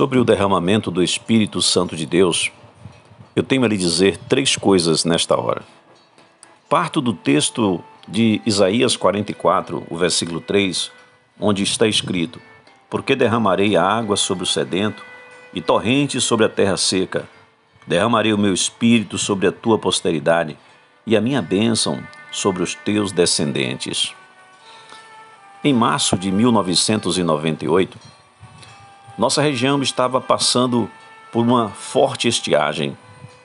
Sobre o derramamento do Espírito Santo de Deus, eu tenho a lhe dizer três coisas nesta hora. Parto do texto de Isaías 44, o versículo 3, onde está escrito: Porque derramarei água sobre o sedento e torrentes sobre a terra seca. Derramarei o meu espírito sobre a tua posteridade e a minha bênção sobre os teus descendentes. Em março de 1998, nossa região estava passando por uma forte estiagem,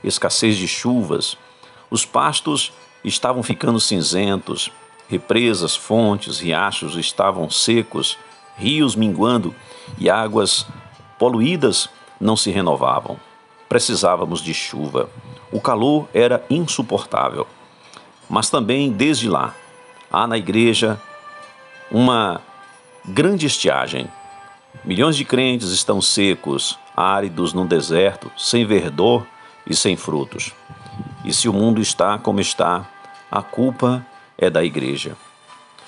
escassez de chuvas, os pastos estavam ficando cinzentos, represas, fontes, riachos estavam secos, rios minguando e águas poluídas não se renovavam. Precisávamos de chuva. O calor era insuportável. Mas também, desde lá, há na igreja uma grande estiagem. Milhões de crentes estão secos, áridos no deserto, sem verdor e sem frutos. E se o mundo está como está, a culpa é da igreja.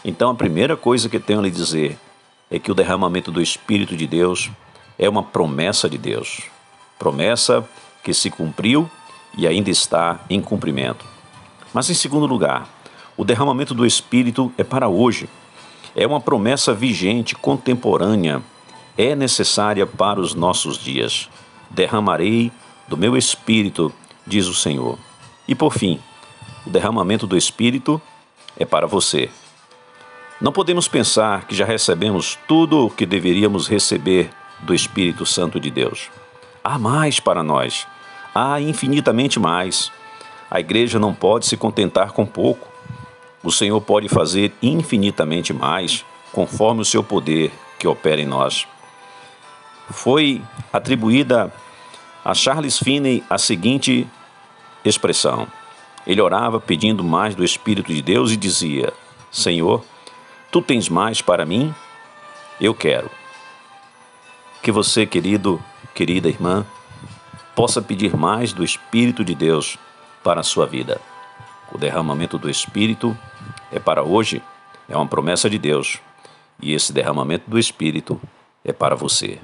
Então a primeira coisa que tenho a lhe dizer é que o derramamento do Espírito de Deus é uma promessa de Deus. Promessa que se cumpriu e ainda está em cumprimento. Mas em segundo lugar, o derramamento do Espírito é para hoje. É uma promessa vigente, contemporânea, é necessária para os nossos dias. Derramarei do meu Espírito, diz o Senhor. E por fim, o derramamento do Espírito é para você. Não podemos pensar que já recebemos tudo o que deveríamos receber do Espírito Santo de Deus. Há mais para nós, há infinitamente mais. A igreja não pode se contentar com pouco. O Senhor pode fazer infinitamente mais, conforme o seu poder que opera em nós. Foi atribuída a Charles Finney a seguinte expressão: ele orava pedindo mais do Espírito de Deus e dizia: Senhor, tu tens mais para mim? Eu quero. Que você, querido, querida irmã, possa pedir mais do Espírito de Deus para a sua vida. O derramamento do Espírito é para hoje, é uma promessa de Deus, e esse derramamento do Espírito é para você.